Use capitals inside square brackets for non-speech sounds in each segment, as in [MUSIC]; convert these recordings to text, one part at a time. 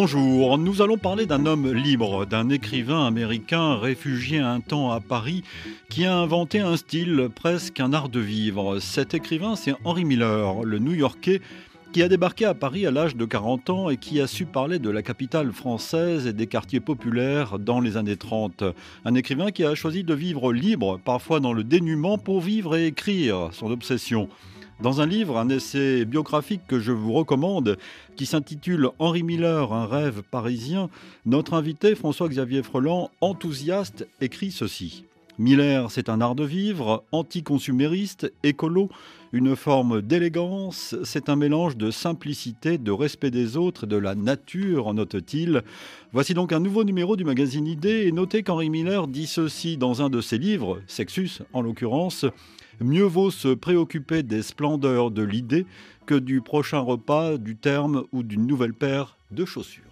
Bonjour, nous allons parler d'un homme libre, d'un écrivain américain réfugié un temps à Paris qui a inventé un style, presque un art de vivre. Cet écrivain, c'est Henry Miller, le New-Yorkais qui a débarqué à Paris à l'âge de 40 ans et qui a su parler de la capitale française et des quartiers populaires dans les années 30. Un écrivain qui a choisi de vivre libre, parfois dans le dénuement, pour vivre et écrire son obsession. Dans un livre, un essai biographique que je vous recommande, qui s'intitule Henri Miller, un rêve parisien, notre invité François-Xavier Freland, enthousiaste, écrit ceci. Miller, c'est un art de vivre, anticonsumériste, écolo, une forme d'élégance, c'est un mélange de simplicité, de respect des autres de la nature, note-t-il. Voici donc un nouveau numéro du magazine Idée et notez qu'Henri Miller dit ceci dans un de ses livres, Sexus en l'occurrence. Mieux vaut se préoccuper des splendeurs de l'idée que du prochain repas, du terme ou d'une nouvelle paire de chaussures.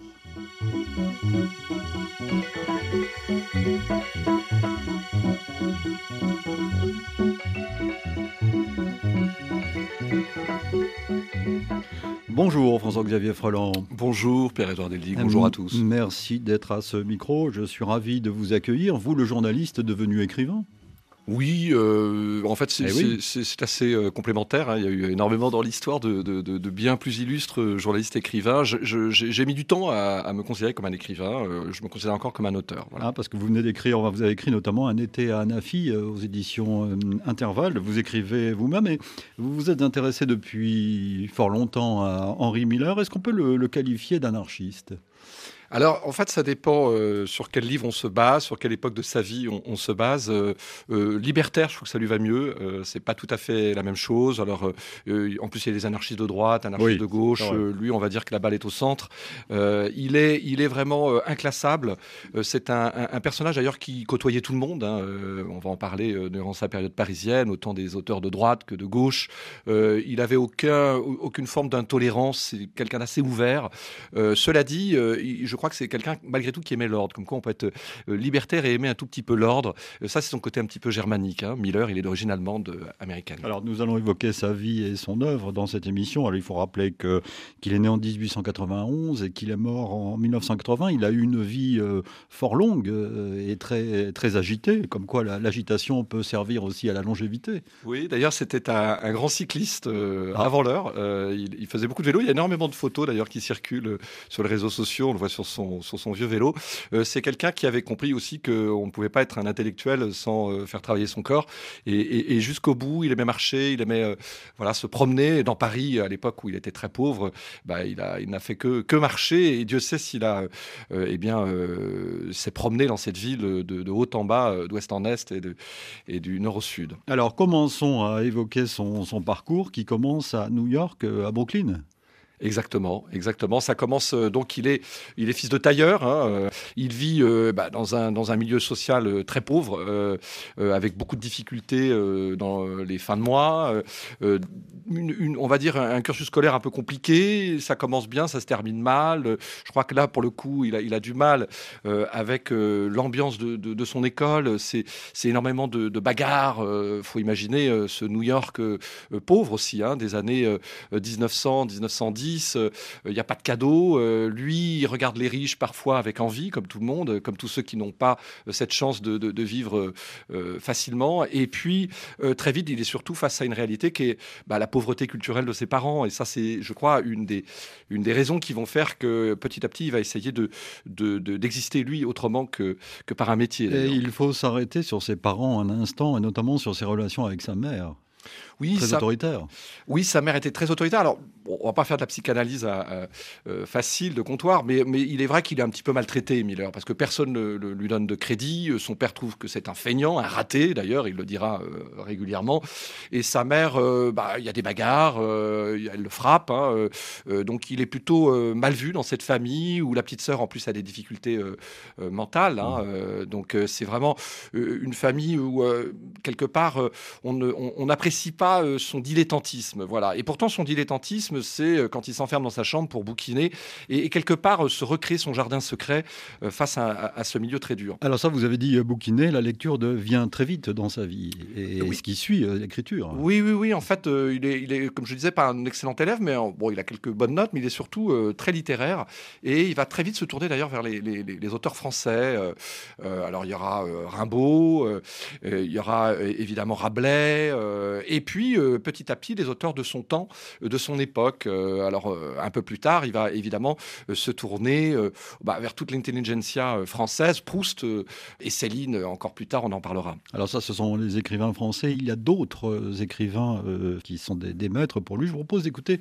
Bonjour François-Xavier Freland. Bonjour Pierre-Edouard Deldic, bonjour à tous. Merci d'être à ce micro, je suis ravi de vous accueillir, vous le journaliste devenu écrivain. Oui, euh, en fait, c'est eh assez euh, complémentaire. Hein. Il y a eu énormément dans l'histoire de, bien plus illustres euh, journalistes écrivains. J'ai mis du temps à, me considérer comme un écrivain. je me considère encore comme un auteur. Ah, parce que vous venez d'écrire, vous avez écrit notamment Un été à Anafi aux éditions Intervalle. Vous écrivez vous-même et vous vous êtes intéressé depuis fort longtemps à Henri Miller. Est-ce qu'on peut le qualifier d'anarchiste? Alors, en fait, ça dépend euh, sur quel livre on se base, sur quelle époque de sa vie on, se base. Euh, euh, libertaire, je trouve que ça lui va mieux. c'est pas tout à fait la même chose. Alors, en plus, il y a des anarchistes de droite, anarchistes de gauche. lui, on va dire que la balle est au centre. il est, il est vraiment inclassable. c'est un, personnage d'ailleurs qui côtoyait tout le monde. Hein. on va en parler durant sa période parisienne, autant des auteurs de droite que de gauche. il avait aucun, aucune forme d'intolérance. C'est quelqu'un d'assez ouvert. cela dit, je je crois que c'est quelqu'un, malgré tout, qui aimait l'ordre. Comme quoi, on peut être euh, libertaire et aimer un tout petit peu l'ordre. Euh, ça, c'est son côté un petit peu germanique. Hein. Miller, il est d'origine allemande, euh, américaine. Alors, nous allons évoquer sa vie et son œuvre dans cette émission. Alors, il faut rappeler que, qu'il est né en 1891 et qu'il est mort en 1980. Il a eu une vie fort longue et très, très agitée, comme quoi l'agitation peut servir aussi à la longévité. Oui, d'ailleurs, c'était un, grand cycliste ah. avant l'heure. Il, il, faisait beaucoup de vélo. Il y a énormément de photos, d'ailleurs, qui circulent sur les réseaux sociaux. On le voit sur sur son vieux vélo. Euh, c'est quelqu'un qui avait compris aussi qu'on ne pouvait pas être un intellectuel sans euh, faire travailler son corps. Et, jusqu'au bout, il aimait marcher, il aimait euh, voilà, se promener. Dans Paris, à l'époque où il était très pauvre, bah, il, a, il n'a fait que, que marcher. Et Dieu sait s'il a, eh bien, s'est promené dans cette ville de, haut en bas, d'ouest en est et, du nord au sud. Alors, commençons à évoquer son, son parcours qui commence à New York, à Brooklyn. Exactement, exactement. Ça commence euh, donc il est il est fils de tailleur. Hein, euh, il vit euh, bah, dans un dans un milieu social très pauvre, avec beaucoup de difficultés dans les fins de mois. On va dire un, cursus scolaire un peu compliqué. Ça commence bien, ça se termine mal. Je crois que là pour le coup il a il a du mal avec l'ambiance de, de, son école. C'est c'est énormément de, de bagarres. faut imaginer ce New York pauvre aussi, hein, des années 1900 1910 il n'y a pas de cadeau. Euh, lui, il regarde les riches parfois avec envie, comme tout le monde, comme tous ceux qui n'ont pas euh, cette chance de, vivre euh, facilement. Et puis, très vite, il est surtout face à une réalité qui est bah, la pauvreté culturelle de ses parents. Et ça, c'est, je crois, une des, une des raisons qui vont faire que petit à petit, il va essayer de, d'exister, lui, autrement que, que par un métier. Et il faut s'arrêter sur ses parents un instant, et notamment sur ses relations avec sa mère. Oui, très autoritaire. Oui, sa mère était très autoritaire. Alors, on on va pas faire de la psychanalyse euh, euh, facile de comptoir, mais, mais il est vrai qu'il est un petit peu maltraité, Miller, parce que personne ne lui donne de crédit. Son père trouve que c'est un feignant, un raté, d'ailleurs, il le dira euh, régulièrement. Et sa mère, bah, il y a des bagarres, elle le frappe. Hein, donc, il est plutôt mal vu dans cette famille où la petite sœur, en plus, a des difficultés mentales. Hein, mmh. donc, c'est vraiment une famille où, quelque part, on n'apprécie pas pas son dilettantisme. Voilà. Et pourtant, son dilettantisme, c'est quand il s'enferme dans sa chambre pour bouquiner et, quelque part se recréer son jardin secret face à, ce milieu très dur. Alors ça, vous avez dit bouquiner, la lecture devient très vite dans sa vie et ce qui suit l'écriture. Oui, oui, oui. En fait, il, est, il est, comme je disais, pas un excellent élève, mais bon, il a quelques bonnes notes, mais il est surtout très littéraire et il va très vite se tourner d'ailleurs vers les, les, auteurs français. alors il y aura Rimbaud, il y aura évidemment Rabelais, et puis petit à petit les auteurs de son temps, de son époque. Alors un peu plus tard, il va évidemment se tourner bah, vers toute l'intelligentsia française, Proust et Céline. Encore plus tard, on en parlera. Alors ça, ce sont les écrivains français. Il y a d'autres écrivains qui sont des, maîtres pour lui. Je vous propose d'écouter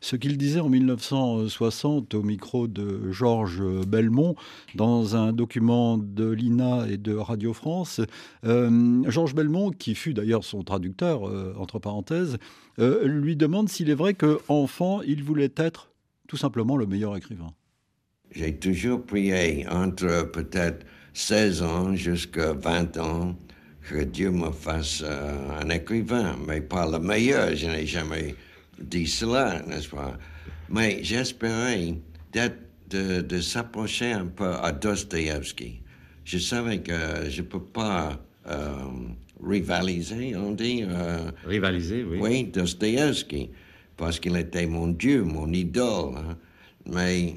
ce qu'il disait en 1960 au micro de Georges Belmont dans un document de l'INA et de Radio France. Euh, Georges Belmont, qui fut d'ailleurs son traducteur, euh, entre parenthèses, euh, lui demande s'il est vrai qu'enfant, il voulait être tout simplement le meilleur écrivain. J'ai toujours prié entre peut-être 16 ans jusqu'à 20 ans que Dieu me fasse un écrivain, mais pas le meilleur. Je n'ai jamais dit cela, n'est-ce pas? Mais j'espérais de, de s'approcher un peu à Dostoevsky. Je savais que je ne peux pas euh, rivaliser, on dit. Euh, rivaliser, oui. Oui, Dostoevsky, parce qu'il était mon Dieu, mon idole. Hein. Mais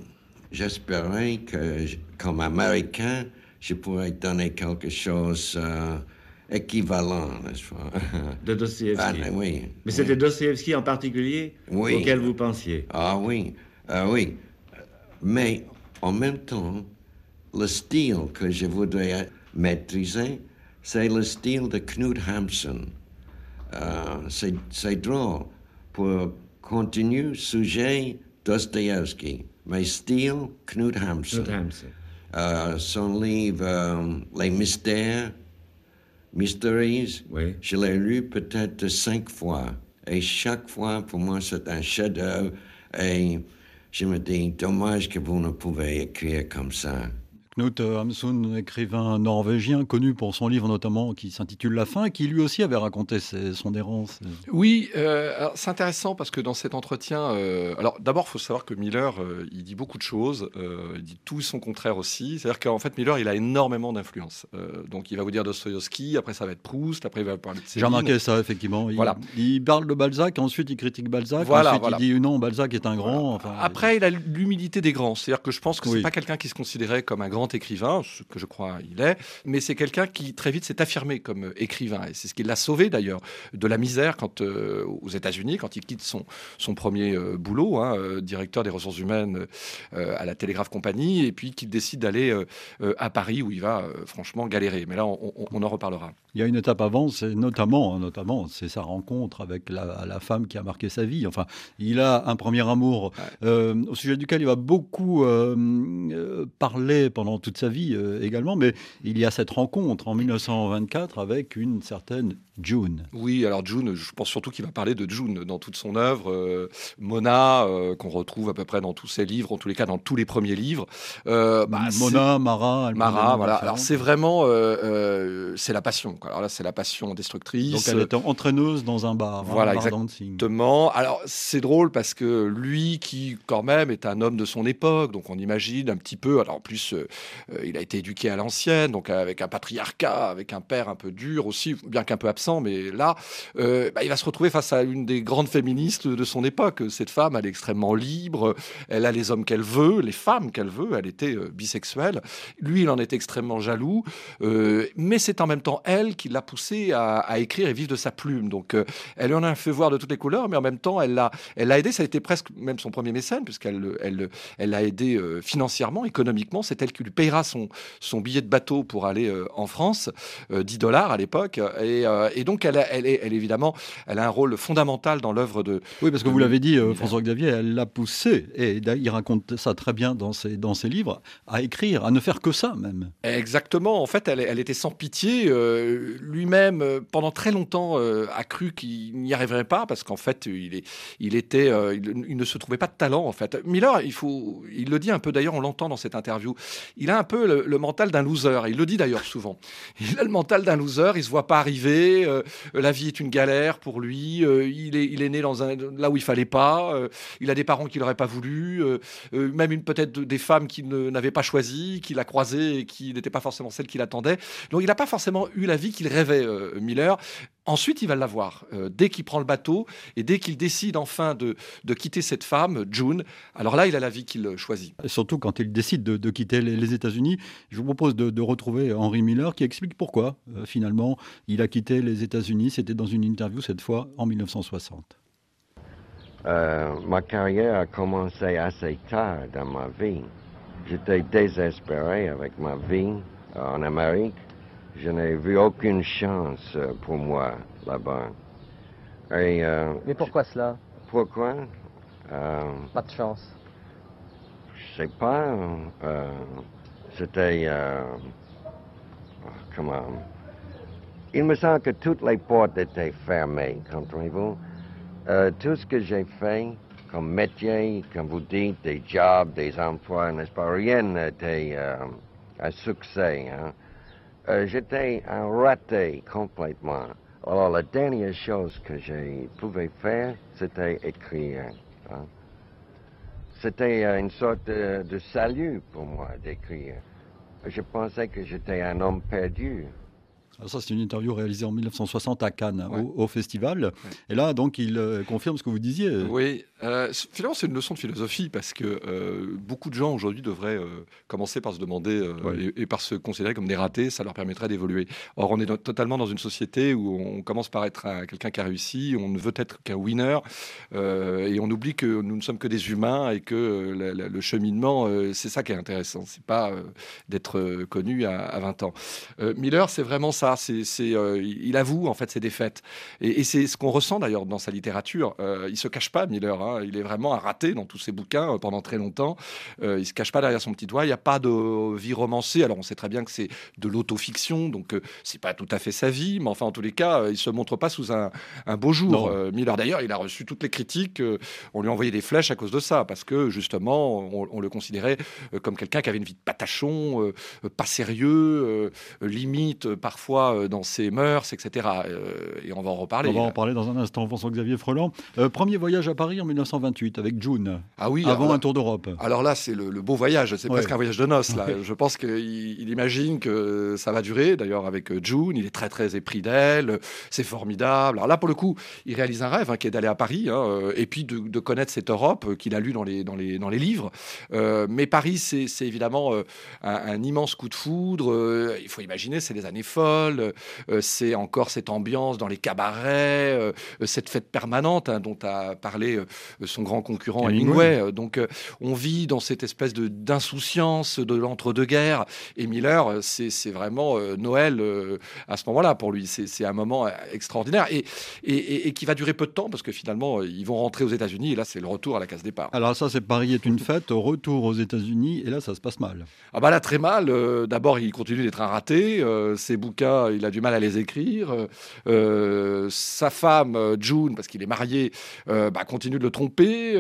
j'espérais que, comme Américain, je pourrais donner quelque chose euh, équivalent, n'est-ce pas? [LAUGHS] De Dostoevsky. Ah, oui. Mais c'était Dostoevsky en particulier auquel vous pensiez? Ah oui, ah oui. Mais en même temps, le style que je voudrais maîtriser, c'est le style de Knut Hamsun. Euh, c'est drôle. Pour continuer, sujet Dostoevsky, mais style Knut Hamsun. Euh, son livre euh, Les Mystères, Mysteries, je l'ai lu peut-être cinq fois. Et chaque fois, pour moi, c'est un chef-d'œuvre. Et je me dis, dommage que vous ne pouvez écrire comme ça. Knut Hamsun, écrivain norvégien, connu pour son livre notamment qui s'intitule La fin, qui lui aussi avait raconté son errance. Oui, euh, c'est intéressant parce que dans cet entretien, euh, alors d'abord, il faut savoir que Miller, euh, il dit beaucoup de choses, il dit tout son contraire aussi. C'est-à-dire qu'en fait, Miller, il a énormément d'influence. donc il va vous dire Dostoevsky, après ça va être Proust, après il va parler de J'ai remarqué ça, effectivement. Il, voilà. il parle de Balzac, ensuite il critique Balzac, voilà, ensuite il dit non, Balzac est un grand. Enfin, après, il a l'humilité des grands. C'est-à-dire que je pense que c'est pas quelqu'un qui se considérait comme un grand écrivain, ce que je crois il est, mais c'est quelqu'un qui très vite s'est affirmé comme écrivain. Et c'est ce qui l'a sauvé d'ailleurs de la misère quand, euh, aux États-Unis, quand il quitte son, son premier euh, boulot, hein, euh, directeur des ressources humaines à la Télégraphe Compagnie, et puis qu'il décide d'aller à Paris où il va franchement galérer. Mais là, on, en reparlera. Il y a une étape avant, c'est notamment, hein, notamment, c'est sa rencontre avec la, femme qui a marqué sa vie. Enfin, il a un premier amour au sujet duquel il va beaucoup parler pendant toute sa vie euh, également, mais il y a cette rencontre en 1924 avec une certaine June. Oui, alors June, je pense surtout qu'il va parler de June dans toute son œuvre. Euh, Mona, euh, qu'on retrouve à peu près dans tous ses livres, en tous les cas dans tous les premiers livres. Bah, Mona, Mara, Mara, voilà. Alors c'est vraiment, c'est la passion. Alors là, c'est la passion destructrice. Donc elle est entraîneuse dans un bar. Hein, voilà, exactement. Alors c'est drôle parce que lui, qui quand même est un homme de son époque, donc on imagine un petit peu. Alors en plus, il a été éduqué à l'ancienne, donc avec un patriarcat, avec un père un peu dur aussi, bien qu'un peu absent, mais là, euh, bah, il va se retrouver face à une des grandes féministes de son époque. Cette femme, elle est extrêmement libre, elle a les hommes qu'elle veut, les femmes qu'elle veut, elle était euh, bisexuelle. Lui, il en est extrêmement jaloux, mais c'est en même temps elle qui l'a poussé à, écrire et vivre de sa plume. Donc, elle en a fait voir de toutes les couleurs, mais en même temps, elle l'a, aidé. Ça a été presque même son premier mécène, puisqu'elle elle, elle l'a aidé financièrement, économiquement. C'est elle qui lui payera son, son billet de bateau pour aller euh, en France, 10 euh, dollars à l'époque. Et, euh, et, donc, elle, elle, est, elle, évidemment, elle a un rôle fondamental dans l'œuvre de. Oui, parce que vous l'avez dit, François-Xavier, elle l'a poussé, et il raconte ça très bien dans ses, dans ses livres, à écrire, à ne faire que ça même. Exactement. En fait, elle, elle était sans pitié. Lui-même, pendant très longtemps, a cru qu'il n'y arriverait pas parce qu'en fait, il, est, il était, il, ne se trouvait pas de talent. En fait, Miller, il faut, il le dit un peu d'ailleurs, on l'entend dans cette interview. Il a un peu le, mental d'un loser. Il le dit d'ailleurs souvent. [LAUGHS] Il a le mental d'un loser. Il se voit pas arriver. Euh, la vie est une galère pour lui. Euh, il, est, né là où il fallait pas. Euh, il a des parents qui l'auraient pas voulu. même peut-être des femmes qu'il n'avait pas choisies, qu'il a croisées et qui n'étaient pas forcément celles qu'il attendait. Donc il n'a pas forcément eu la vie qu'il rêvait, Miller. Ensuite, il va l'avoir. dès qu'il prend le bateau et dès qu'il décide enfin de, de, quitter cette femme, June, alors là, il a la vie qu'il choisit. surtout quand il décide de, quitter les, États-Unis. Je vous propose de, retrouver Henry Miller qui explique pourquoi, euh, finalement, il a quitté les États-Unis. C'était dans une interview, cette fois, en 1960. Euh, ma carrière a commencé assez tard dans ma vie. J'étais désespéré avec ma vie en Amérique. Je n'ai vu aucune chance pour moi là-bas. Euh, Mais pourquoi cela? Pourquoi? Pas de chance. Je sais pas. C'était. comment? Il me semble que toutes les portes étaient fermées, comprenez-vous? Euh, tout ce que j'ai fait comme métier, comme vous dites, des jobs, des emplois, n'est-ce pas? Rien n'était euh, un succès. Hein? Euh, j'étais un raté complètement. Alors, la dernière chose que j'ai pouvais faire, c'était écrire. Hein? C'était une sorte de, de salut pour moi d'écrire. Je pensais que j'étais un homme perdu. Alors ça, c'est une interview réalisée en 1960 à Cannes, au, festival. Et là, donc, il euh, confirme ce que vous disiez. Oui, euh, finalement, c'est une leçon de philosophie parce que euh, beaucoup de gens aujourd'hui devraient commencer par se demander et, par se considérer comme des ratés. Ça leur permettrait d'évoluer. Or, on est totalement dans une société où on commence par être quelqu'un qui a réussi, on ne veut être qu'un winner, et on oublie que nous ne sommes que des humains et que le cheminement, c'est ça qui est intéressant. C'est pas d'être connu à, à, 20 ans. Miller, c'est vraiment ça c'est, euh, il avoue en fait ses défaites. Et, c'est ce qu'on ressent d'ailleurs dans sa littérature. Euh, il se cache pas, Miller. Hein. Il est vraiment un raté dans tous ses bouquins euh, pendant très longtemps. il se cache pas derrière son petit doigt. Il n'y a pas de vie romancée. Alors on sait très bien que c'est de l'autofiction, donc c'est pas tout à fait sa vie, mais enfin en tous les cas, il se montre pas sous un, beau jour. Miller d'ailleurs, il a reçu toutes les critiques. on lui a envoyé des flèches à cause de ça, parce que justement, on, le considérait comme quelqu'un qui avait une vie de patachon, pas sérieux, limite parfois euh, dans ses mœurs, etc. Euh, et on va en reparler. On va en parler dans un instant. François-Xavier Freland. Euh, premier voyage à Paris en 1928 avec June. Ah oui. Avant un tour d'Europe. Alors là, c'est le, beau voyage. C'est presque un voyage de noces. Là. Je pense qu'il il imagine que ça va durer. D'ailleurs, avec June, il est très très épris d'elle. C'est formidable. Alors là, pour le coup, il réalise un rêve hein, qui est d'aller à Paris hein, et puis de, connaître cette Europe qu'il a lu dans les, dans les, dans les livres. mais Paris, c'est évidemment un, un, immense coup de foudre. il faut imaginer, c'est des années folles. Euh, c'est encore cette ambiance dans les cabarets, euh, cette fête permanente hein, dont a parlé euh, son grand concurrent Hemingway. Donc on vit dans cette espèce de d'insouciance de l'entre-deux-guerres. Et Miller, c'est vraiment Noël à ce moment-là pour lui. C'est un moment extraordinaire et, et, qui va durer peu de temps parce que finalement ils vont rentrer aux États-Unis et là c'est le retour à la case départ. Alors ça c'est Paris est une fête, retour aux États-Unis et là ça se passe mal. Ah bah là très mal. D'abord il continue d'être un raté. ses bouquins il a du mal à les écrire. Euh, sa femme, euh, June, parce qu'il est marié, euh, bah, continue de le tromper.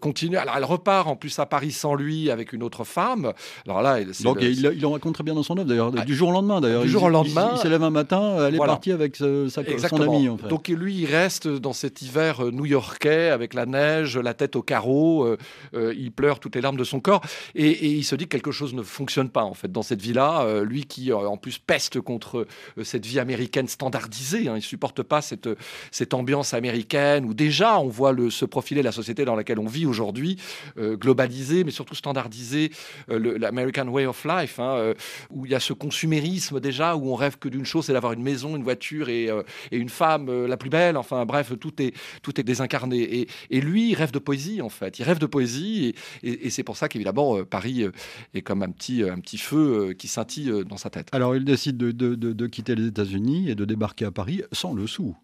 continue. Alors, elle repart en plus à Paris sans lui avec une autre femme. Alors là, donc il, en raconte très bien dans son œuvre d'ailleurs. du jour au lendemain d'ailleurs. Du jour au lendemain. Il, s'élève un matin, elle est partie avec sa, son ami. En fait. Donc lui, il reste dans cet hiver new-yorkais avec la neige, la tête au carreau. il pleure toutes les larmes de son corps et, et, il se dit que quelque chose ne fonctionne pas en fait dans cette vie-là. lui qui en plus peste contre euh, cette vie américaine standardisée. Hein. Il supporte pas cette, cette ambiance américaine où déjà on voit le, se profiler la société dans laquelle on vit aujourd'hui, euh, globalisée, mais surtout standardisée, euh, l'American Way of Life, hein, où il y a ce consumérisme déjà, où on rêve que d'une chose, c'est d'avoir une maison, une voiture et, et une femme la plus belle. Enfin bref, tout est, tout est désincarné. Et, lui, il rêve de poésie en fait. Il rêve de poésie et, c'est pour ça qu'évidemment, Paris est comme un petit, un petit feu qui scintille dans sa tête. Alors il décide de, de, de quitter les États-Unis et de débarquer à Paris sans le sou.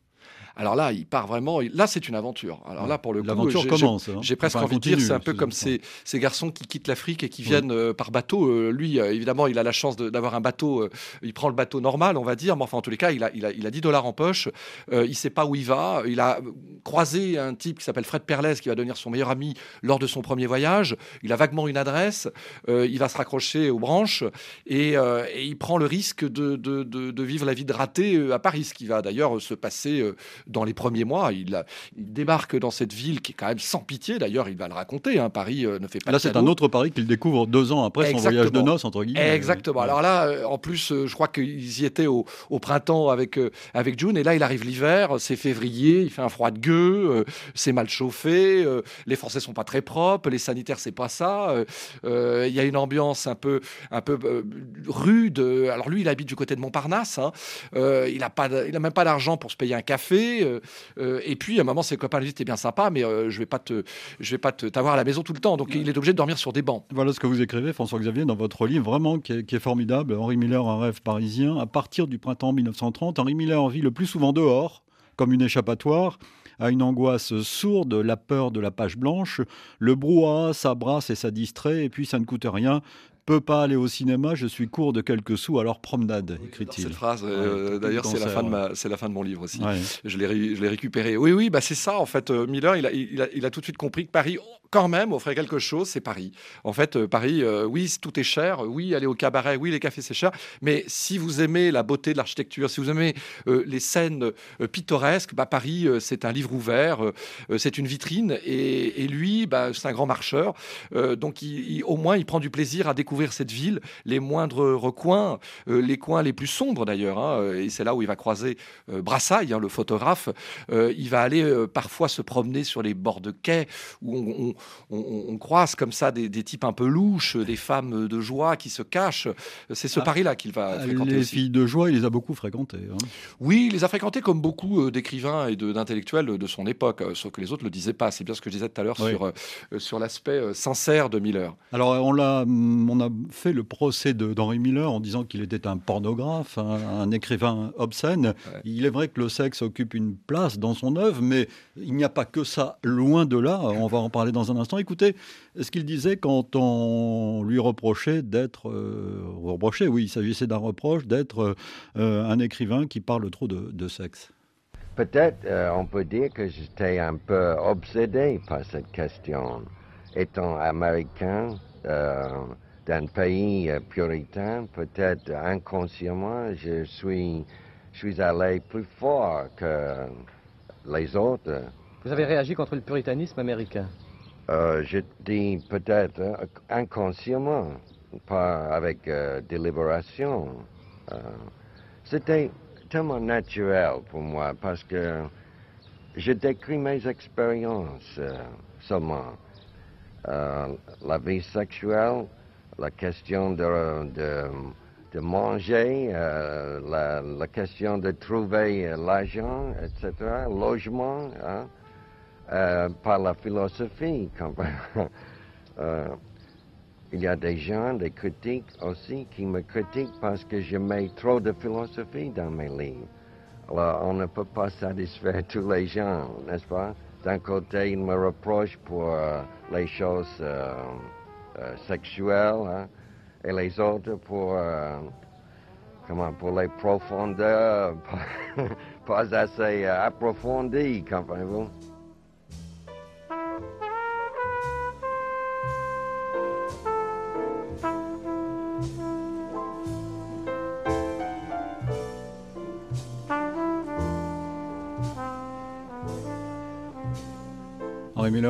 Alors là, il part vraiment. Là, c'est une aventure. Alors là, pour le coup, l'aventure commence. Hein. J'ai presque envie de dire, c'est un peu comme ces, ces, garçons qui quittent l'Afrique et qui viennent euh, par bateau. Euh, lui, euh, évidemment, il a la chance d'avoir un bateau. il prend le bateau normal, on va dire. Mais enfin, en tous les cas, il a, il a, il a 10 dollars en poche. il sait pas où il va. Il a croisé un type qui s'appelle Fred Perles, qui va devenir son meilleur ami lors de son premier voyage. Il a vaguement une adresse. il va se raccrocher aux branches et, et il prend le risque de, de, de, de, vivre la vie de raté à Paris, ce qui va d'ailleurs se passer dans les premiers mois. Il, il, débarque dans cette ville qui est quand même sans pitié. D'ailleurs, il va le raconter. Hein. Paris euh, ne fait pas. Là, c'est un autre Paris qu'il découvre deux ans après son voyage de noces entre guillemets. Exactement. Alors là, euh, en plus, euh, je crois qu'ils y étaient au, printemps avec avec June, et là, il arrive l'hiver. C'est février. Il fait un froid de gueux. c'est mal chauffé. les Français sont pas très propres. Les sanitaires, c'est pas ça. Il y a une ambiance un peu un peu rude. Alors lui, il habite du côté de Montparnasse. Hein. il a pas, il a même pas d'argent pour se payer un café. Et puis, à un moment, ses copains lui disent T'es bien sympa, mais je vais pas te, je vais pas t'avoir à la maison tout le temps. Donc, il est obligé de dormir sur des bancs. Voilà ce que vous écrivez, François-Xavier, dans votre livre, vraiment qui est, formidable. Henri Miller, un rêve parisien. À partir du printemps 1930, Henri Miller vit le plus souvent dehors, comme une échappatoire à une angoisse sourde, la peur de la page blanche, le brouhaha, ça brasse et ça distrait, et puis ça ne coûte rien, peux pas aller au cinéma, je suis court de quelques sous, alors promenade, écrit-il. Cette phrase, euh, d'ailleurs, c'est la, fin de ma, c'est la fin de mon livre aussi. Je l'ai, je l'ai récupéré. Oui, oui, bah c'est ça, en fait. Euh, Miller, il a, il, a, il a, tout de suite compris que Paris, quand même, offrait quelque chose, c'est Paris. En fait, euh, Paris, oui, tout est cher. Oui, aller au cabaret, oui, les cafés, c'est cher. Mais si vous aimez la beauté de l'architecture, si vous aimez les scènes pittoresques, bah, Paris, c'est un livre ouvert, c'est une vitrine. Et, lui, bah, c'est un grand marcheur. donc, au moins, il prend du plaisir à découvrir cette ville, les moindres recoins, euh, les coins les plus sombres d'ailleurs. Hein, et c'est là où il va croiser euh, Brassailles, hein, le photographe. Euh, il va aller parfois se promener sur les bords de quais où on, croise comme ça des, types un peu louches, des femmes de joie qui se cachent. C'est ce ah, Paris-là qu'il va fréquenter. Les filles de joie, il les a beaucoup fréquentées. Hein. Oui, il les a fréquentées comme beaucoup d'écrivains et d'intellectuels de, son époque, sauf que les autres ne le disaient pas. C'est bien ce que je disais tout à l'heure sur, sur l'aspect sincère de Miller. Alors, on, l'a, on a fait le procès d'Henri Miller en disant qu'il était un pornographe, un, écrivain obscène. Il est vrai que le sexe occupe une place dans son œuvre, mais il n'y a pas que ça, loin de là. On va en parler dans un instant. Écoutez ce qu'il disait quand on lui reprochait d'être, euh, reprochait, oui, il s'agissait d'un reproche d'être euh, un écrivain qui parle trop de, de sexe. Peut-être euh, on peut dire que j'étais un peu obsédé par cette question. Étant américain, d'un pays euh, puritain, peut-être inconsciemment, je suis, je suis allé plus fort que les autres. Vous avez réagi contre le puritanisme américain? Euh, Je dis peut-être euh, inconsciemment, pas avec délibération. C'était tellement naturel pour moi parce que je décris mes expériences seulement. la vie sexuelle, la question de, de, manger, euh, la, question de trouver euh, l'argent, etc., logement, hein, euh, par la philosophie. [LAUGHS] il y a des gens, des critiques aussi, qui me critiquent parce que je mets trop de philosophie dans mes livres. Alors, on ne peut pas satisfaire [LAUGHS] tous les gens, n'est-ce pas? D'un côté, ils me reprochent pour les choses euh, sexuelles hein, et les autres pour, euh, comment, pour les profondeurs [LAUGHS] pas, assez euh, approfondies, comprenez-vous?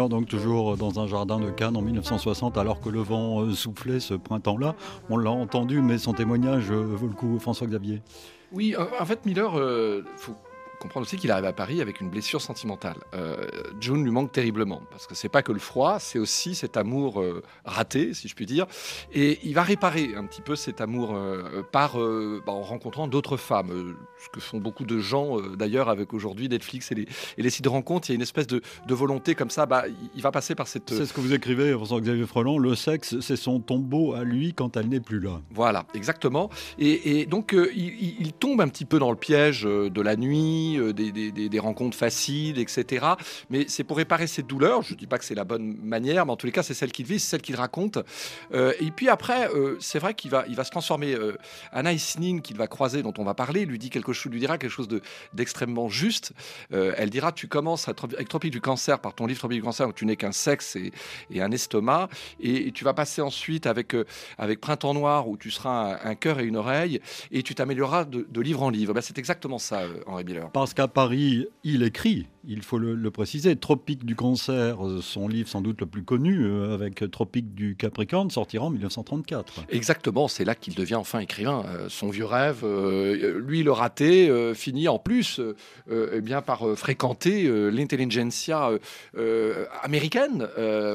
Donc toujours dans un jardin de Cannes en 1960, alors que le vent euh, soufflait ce printemps-là. On l'a entendu, mais son témoignage euh, vaut le coup, François Xavier. Oui, en fait, Miller, euh, comprendre aussi qu'il arrive à Paris avec une blessure sentimentale. Euh, June lui manque terriblement parce que c'est pas que le froid, c'est aussi cet amour euh, raté, si je puis dire. Et il va réparer un petit peu cet amour euh, par bah, en rencontrant d'autres femmes, ce que font beaucoup de gens d'ailleurs avec aujourd'hui Netflix et les, et les, sites de rencontres. Il y a une espèce de, volonté comme ça. Bah, il va passer par cette. C'est ce que vous écrivez, François-Xavier Freland. Le sexe, c'est son tombeau à lui quand elle n'est plus là. Voilà, exactement. Et, donc il, il, tombe un petit peu dans le piège de la nuit amis, des, rencontres faciles, etc. Mais c'est pour réparer cette douleur. Je ne dis pas que c'est la bonne manière, mais en tous les cas, c'est celle qu'il vit, c'est celle qu'il raconte. et puis après, c'est vrai qu'il va, il va se transformer. Anna Isnin, qu'il va croiser, dont on va parler, lui dit quelque chose, lui dira quelque chose d'extrêmement juste. elle dira, tu commences avec Tropique du cancer par ton livre Tropique du cancer où tu n'es qu'un sexe et, un estomac, et, tu vas passer ensuite avec, avec Printemps noir où tu seras un, cœur et une oreille, et tu t'amélioreras de, livre en livre. Ben, c'est exactement ça, Henri Miller. Parce qu'à Paris, il écrit il faut le, préciser. Tropique du cancer, euh, son livre sans doute le plus connu, euh, avec Tropique du Capricorne, sortira en 1934. Exactement, c'est là qu'il devient enfin écrivain. Euh, son vieux rêve, lui le raté, finit en plus eh bien, par fréquenter l'intelligentsia américaine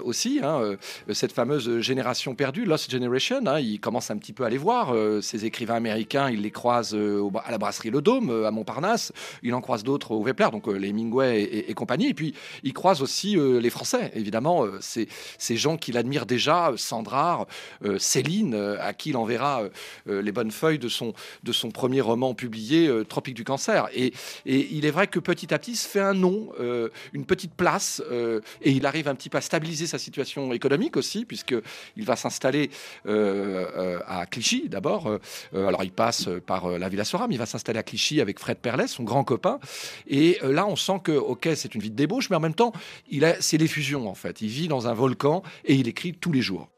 aussi, hein, cette fameuse génération perdue, Lost Generation. Hein, il commence un petit peu à les voir, ces écrivains américains, il les croise à la brasserie Le Dôme, à Montparnasse, il en croise d'autres au Vepler, donc les Hemingway et, compagnie. Et puis, il croise aussi euh, les Français, évidemment, euh, ces, gens qu'il admire déjà, Sandrard, euh, Céline, à qui il enverra les bonnes feuilles de son, de son premier roman publié, Tropique du cancer. Et, et, il est vrai que petit à petit, se fait un nom, une petite place, et il arrive un petit peu à stabiliser sa situation économique aussi, puisqu'il va s'installer à Clichy d'abord. alors, il passe par la Villa Soram, il va s'installer à Clichy avec Fred Perlet, son grand copain. Et là, on sent que ok, c'est une vie de débauche, mais en même temps, il a, c'est l'effusion en fait. Il vit dans un volcan et il écrit tous les jours.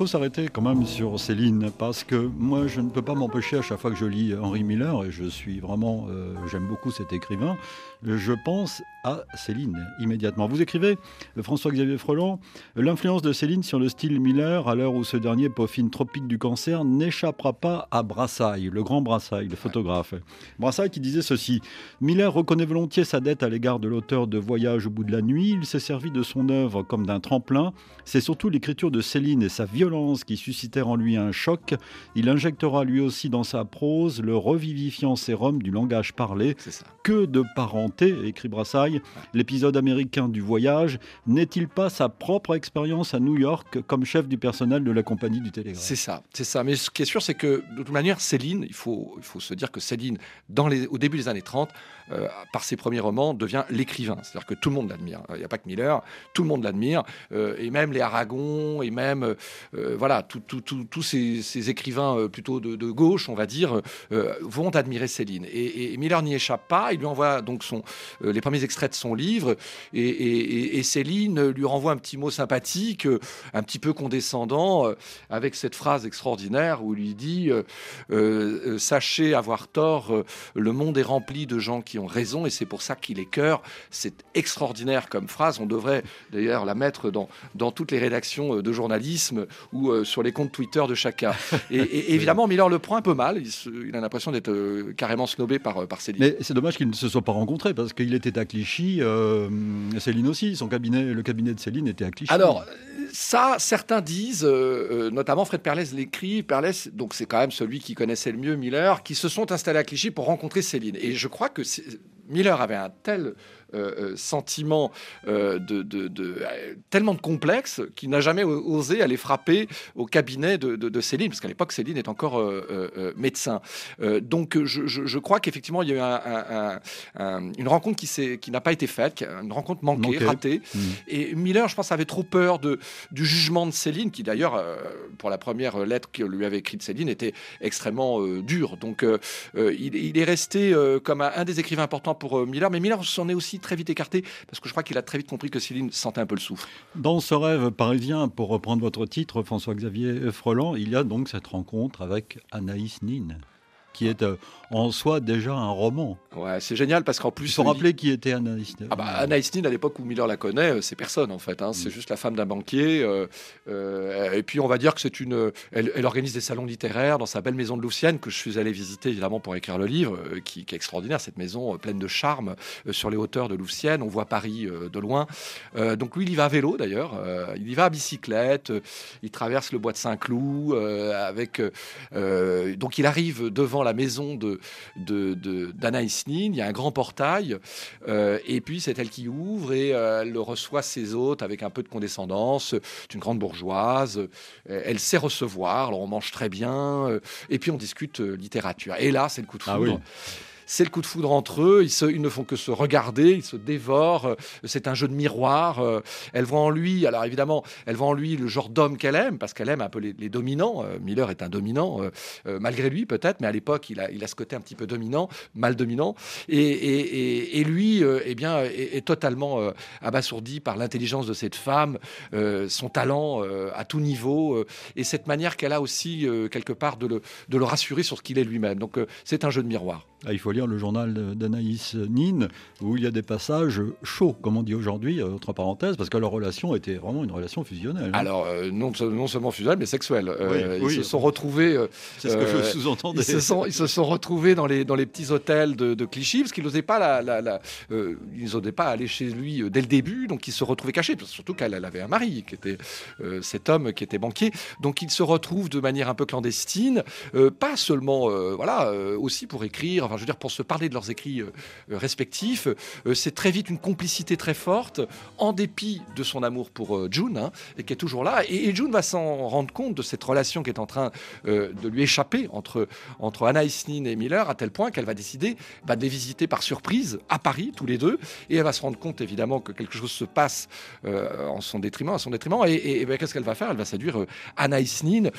Faut s'arrêter quand même sur Céline parce que moi je ne peux pas m'empêcher à chaque fois que je lis Henri Miller et je suis vraiment euh, j'aime beaucoup cet écrivain, je pense à Céline immédiatement. Vous écrivez François-Xavier Freland, l'influence de Céline sur le style Miller à l'heure où ce dernier peaufine Tropique du cancer n'échappera pas à Brassailles, le grand Brassailles, le photographe. Brassailles qui disait ceci Miller reconnaît volontiers sa dette à l'égard de l'auteur de Voyage au bout de la nuit, il s'est servi de son œuvre comme d'un tremplin, c'est surtout l'écriture de Céline et sa violence qui suscitèrent en lui un choc. Il injectera lui aussi dans sa prose le revivifiant sérum du langage parlé. Que de écrit Brassailles. L'épisode américain du voyage n'est-il pas sa propre expérience à New York comme chef du personnel de la compagnie du Télégraphe? C'est ça, c'est ça. Mais ce qui est sûr, c'est que de toute manière, Céline, il faut, il faut se dire que Céline, au début des années 30, euh, par ses premiers romans, devient l'écrivain. C'est-à-dire que tout le monde l'admire. Il n'y a pas que Miller, tout le monde l'admire. Euh, et même les Aragon, et même euh, voilà, tous ces, écrivains plutôt de, gauche, on va dire, vont admirer Céline. Et, Miller n'y échappe pas. Il lui envoie donc son, les premiers extraits de son livre. Et, Céline lui renvoie un petit mot sympathique, un petit peu condescendant, avec cette phrase extraordinaire où il lui dit Sachez avoir tort, le monde est rempli de gens qui ont raison et c'est pour ça qu'il est cœur. C'est extraordinaire comme phrase. On devrait d'ailleurs la mettre dans, dans toutes les rédactions euh, de journalisme ou euh, sur les comptes Twitter de chacun. [LAUGHS] Et, évidemment, Miller le prend un peu mal. Il, a l'impression d'être euh, carrément snobé par, par Céline. Mais c'est dommage qu'ils ne se soient pas rencontrés parce qu'il était à Clichy. Céline aussi. Son cabinet, le cabinet de Céline était à Clichy. Alors, ça, certains disent, notamment Fred Perlès l'écrit, Perlès, donc c'est quand même celui qui connaissait le mieux Miller, qui se sont installés à Clichy pour rencontrer Céline. Et je crois que Miller avait un tel euh, euh, sentiment euh, de, tellement de complexe qu'il n'a jamais osé aller frapper au cabinet de, Céline, parce qu'à l'époque Céline est encore médecin. donc je, crois qu'effectivement il y a eu une rencontre qui, qui n'a pas été faite, une rencontre manquée, ratée. Mmh. Et Miller, je pense, avait trop peur de, du jugement de Céline, qui d'ailleurs, pour la première lettre que lui avait écrite Céline, était extrêmement dur. Donc, il, est resté comme un, des écrivains importants pour Miller, mais Miller s'en est aussi très vite écarté parce que je crois qu'il a très vite compris que Céline sentait un peu le souffle. Dans ce rêve parisien, pour reprendre votre titre, François-Xavier Froland, il y a donc cette rencontre avec Anaïs Nin qui est euh, en soi déjà un roman. Ouais, c'est génial parce qu'en plus. Il faut rappeler qui était Anaïs Nin. Ah bah, Anaïs Nin, à l'époque où Miller la connaît, euh, c'est personne en fait. Hein. C'est mm. juste la femme d'un banquier. Euh, et puis on va dire que c'est une. Elle, organise des salons littéraires dans sa belle maison de Loussienne que je suis allé visiter évidemment pour écrire le livre, qui, est extraordinaire. Cette maison pleine de charme sur les hauteurs de Loussienne. On voit Paris de loin. donc lui, il y va à vélo d'ailleurs. il y va à bicyclette. il traverse le bois de Saint-Cloud avec. donc il arrive devant la maison de, d'Anaïs Nin. Il y a un grand portail. Euh, et puis, c'est elle qui ouvre et euh, elle reçoit ses hôtes avec un peu de condescendance. C'est une grande bourgeoise. Euh, elle sait recevoir. Alors, on mange très bien. et puis, on discute littérature. Et là, c'est le coup de ah foudre c'est le coup de foudre entre eux. Ils, ne font que se regarder, ils se dévorent. Euh, c'est un jeu de miroir. Euh, elle voit en lui, alors évidemment, elle voit en lui le genre d'homme qu'elle aime, parce qu'elle aime un peu les, dominants. Euh, Miller est un dominant, malgré lui peut-être, mais à l'époque, il a, ce côté un petit peu dominant, mal dominant. Et, lui, eh bien, est, totalement abasourdi par l'intelligence de cette femme, son talent à tout niveau, et cette manière qu'elle a aussi, quelque part, de le, de le rassurer sur ce qu'il est lui-même. Donc, c'est un jeu de miroir. Ah, il faut lire le journal d'Anaïs Nin, où il y a des passages chauds, comme on dit aujourd'hui, euh, entre parenthèses, parce que leur relation était vraiment une relation fusionnelle. Hein. Alors, euh, non, non, seulement fusionnelle, mais sexuelle. Euh, ils se sont retrouvés. C'est ce que je sous-entendais. Ils, se sont, ils se sont retrouvés dans les, dans les petits hôtels de, Clichy, parce qu'ils n'osaient pas, la, la, ils pas aller chez lui dès le début, donc ils se retrouvaient cachés, surtout qu'elle avait un mari, qui était cet homme qui était banquier. Donc ils se retrouvent de manière un peu clandestine, pas seulement, voilà, aussi pour écrire je veux dire, pour se parler de leurs écrits euh, euh, respectifs. Euh, c'est très vite une complicité très forte, en dépit de son amour pour June, hein, et qui est toujours là. Et, June va s'en rendre compte de cette relation qui est en train de lui échapper entre, entre Anna Nin et Miller, à tel point qu'elle va décider bah, de les visiter par surprise à Paris, tous les deux. Et elle va se rendre compte, évidemment, que quelque chose se passe en son détriment, à son détriment. Et, bah, qu'est-ce qu'elle va faire? Elle va séduire Anaïs Nin.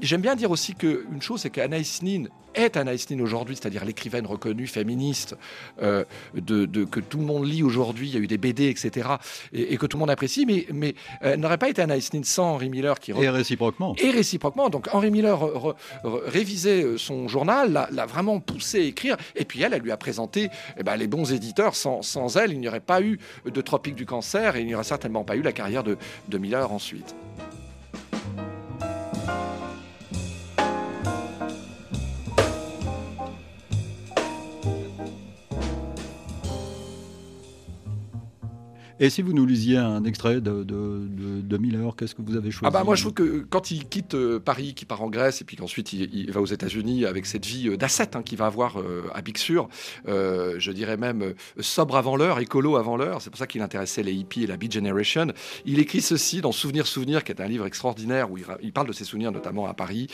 J'aime bien dire aussi qu'une chose, c'est qu'Anaïs Nin est Anaïs Nin aujourd'hui, c'est-à-dire l'écrivain reconnue féministe euh, de, que tout le monde lit aujourd'hui, il y a eu des BD, etc., et, que tout le monde apprécie, mais, mais elle euh, n'aurait pas été Anaïs Nin sans Henri Miller qui... Et réciproquement. Et réciproquement. Donc Henri Miller révisait euh, son journal, l'a vraiment poussé à écrire, et puis elle, elle lui a présenté eh ben, les bons éditeurs. Sans, sans elle, il n'y aurait pas eu de Tropique du cancer, et il n'y aurait certainement pas eu la carrière de, de Miller ensuite. Et si vous nous lisiez un extrait de, de, Miller, qu'est-ce que vous avez choisi ah bah Moi, je trouve que quand il quitte euh, Paris, qu'il part en Grèce, et puis qu'ensuite il, va aux États-Unis avec cette vie euh, d'ascète hein, qu'il va avoir euh, à Big Sur, je dirais même sobre avant l'heure, écolo avant l'heure, c'est pour ça qu'il intéressait les hippies et la Beat Generation. Il écrit ceci dans Souvenir Souvenir, qui est un livre extraordinaire où il parle de ses souvenirs, notamment à Paris.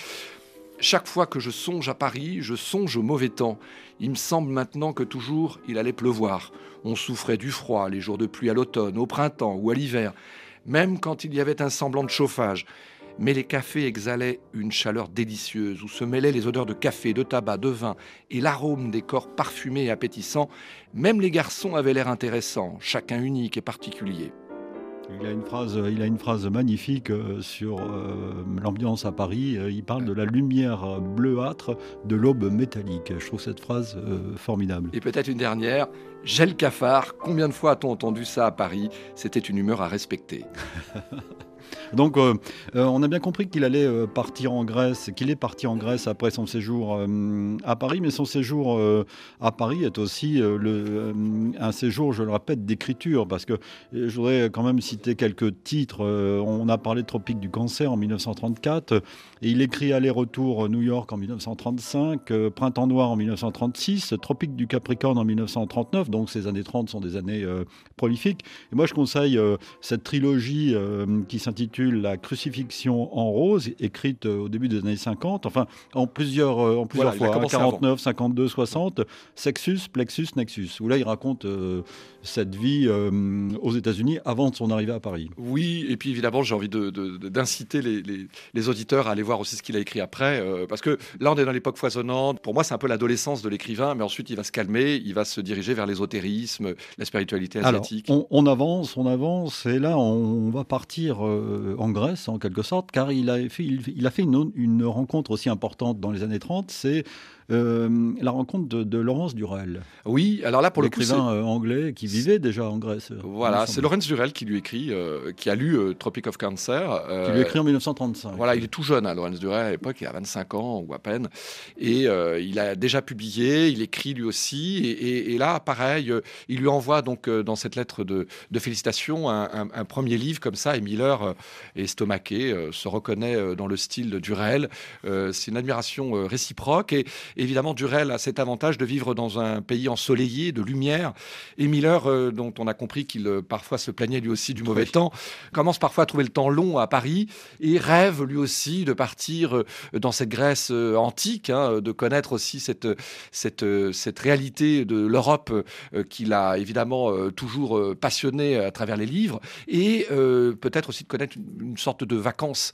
Chaque fois que je songe à Paris, je songe au mauvais temps. Il me semble maintenant que toujours il allait pleuvoir. On souffrait du froid, les jours de pluie à l'automne, au printemps ou à l'hiver, même quand il y avait un semblant de chauffage. Mais les cafés exhalaient une chaleur délicieuse où se mêlaient les odeurs de café, de tabac, de vin et l'arôme des corps parfumés et appétissants. Même les garçons avaient l'air intéressants, chacun unique et particulier. Il a une phrase, il a une phrase magnifique euh, sur euh, l'ambiance à Paris. Euh, il parle de la lumière bleuâtre de l'aube métallique. Je trouve cette phrase formidable. Et peut-être une dernière. Le cafard. Combien de fois a-t-on entendu ça à Paris? C'était une humeur à respecter. [LAUGHS] Donc, euh, euh, on a bien compris qu'il allait euh, partir en Grèce, qu'il est parti en Grèce après son séjour à Paris, mais son séjour à Paris est aussi un séjour, je le répète, d'écriture, parce que je voudrais quand même citer quelques titres. on a parlé de Tropique du cancer en 1934, et il écrit Aller-retour New York en 1935, Printemps noir en 1936, Tropique du Capricorne en 1939, donc ces années 30 sont des années prolifiques. Et moi, je conseille cette trilogie qui s'intitule s'intitule La crucifixion en rose, écrite au début des années 50, enfin en plusieurs, en plusieurs fois, 49, 52, 60, Sexus, Plexus, Nexus, où là il raconte cette vie aux États-Unis avant son arrivée à Paris. Oui, et puis évidemment j'ai envie d'inciter de, les, les, auditeurs à aller voir aussi ce qu'il a écrit après, parce que là on est dans l'époque foisonnante, pour moi c'est un peu l'adolescence de l'écrivain, mais ensuite il va se calmer, il va se diriger vers l'ésotérisme, la spiritualité asiatique. Alors, on, avance, on avance, et là on va partir euh, en Grèce en quelque sorte, car il a fait, il, a fait une, une, rencontre aussi importante dans les années 30, c'est euh, la rencontre de, Laurence Durel. Oui, alors là pour le coup, l'écrivain euh, anglais qui vivait déjà en Grèce. Voilà, c'est Laurence Durel qui lui écrit, qui a lu Tropic of Cancer. qui lui écrit en 1935. Voilà, il est tout jeune, hein, Laurence Durel à l'époque, il a 25 ans ou à peine, et il a déjà publié, il écrit lui aussi, et, là, pareil, il lui envoie donc dans cette lettre de, félicitations un, premier livre comme ça, et Miller estomaqué, se reconnaît dans le style de Durel. c'est une admiration réciproque, et, Évidemment, Durel a cet avantage de vivre dans un pays ensoleillé, de lumière. Et Miller, euh, dont on a compris qu'il euh, parfois se plaignait lui aussi du mauvais temps, commence parfois à trouver le temps long à Paris et rêve lui aussi de partir euh, dans cette Grèce antique, hein, de connaître aussi cette, cette, cette réalité de l'Europe qu'il a évidemment toujours passionné à travers les livres et peut-être aussi de connaître une, une sorte de vacances.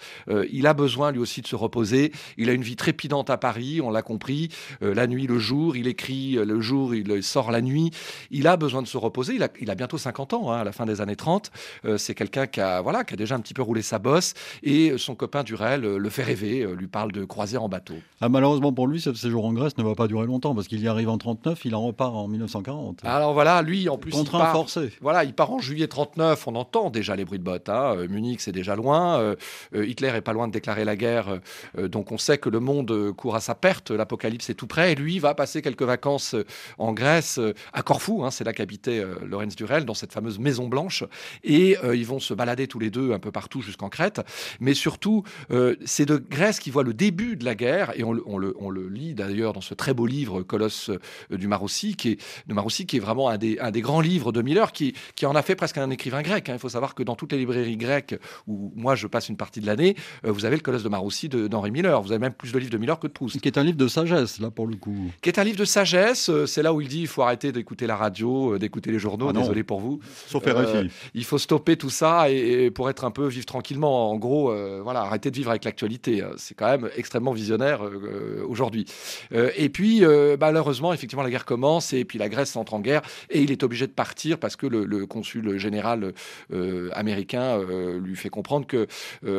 il a besoin lui aussi de se reposer. Il a une vie trépidante à Paris, on l'a compris. Euh, la nuit, le jour, il écrit euh, le jour, il sort la nuit. Il a besoin de se reposer. Il a, il a bientôt 50 ans, hein, à la fin des années 30. Euh, c'est quelqu'un qui a, voilà, qui a déjà un petit peu roulé sa bosse. Et son copain Durel le fait rêver, lui parle de croisière en bateau. Ah, malheureusement pour lui, ce séjour en Grèce ne va pas durer longtemps parce qu'il y arrive en 39, il en repart en 1940. Alors voilà, lui, en plus. Contraint il forcé. Voilà, il part en juillet 39. On entend déjà les bruits de bottes. Hein. Munich, c'est déjà loin. Hitler est pas loin de déclarer la guerre. donc on sait que le monde court à sa perte. L'apocalypse est tout près et lui va passer quelques vacances euh, en Grèce, euh, à Corfou, hein, c'est là qu'habitait euh, Lorenz Durel, dans cette fameuse Maison Blanche, et ils vont se balader tous les deux un peu partout jusqu'en Crète. Mais surtout, c'est de Grèce qui voit le début de la guerre, et on, le, lit d'ailleurs dans ce très beau livre Colosse du Marossi, qui est, de Marossi, qui est vraiment un des, grands livres de Miller, qui, en a fait presque un écrivain grec. Hein. Il faut savoir que dans toutes les librairies grecques où moi je passe une partie de l'année, vous avez le Colosse de Marossi d'Henri Miller. Vous avez même plus de livres de Miller que de Proust. Qui est un livre de sagesse, là, pour le qui est un livre de sagesse. Euh, c'est là où il dit il faut arrêter d'écouter la radio, euh, d'écouter les journaux. Ah désolé pour vous. Sauf euh, Il faut stopper tout ça et, pour être un peu vivre tranquillement. En gros, voilà, arrêter de vivre avec l'actualité. C'est quand même extrêmement visionnaire aujourd'hui. et puis, malheureusement, effectivement, la guerre commence et puis la Grèce entre en guerre et il est obligé de partir parce que le, consul général américain lui fait comprendre que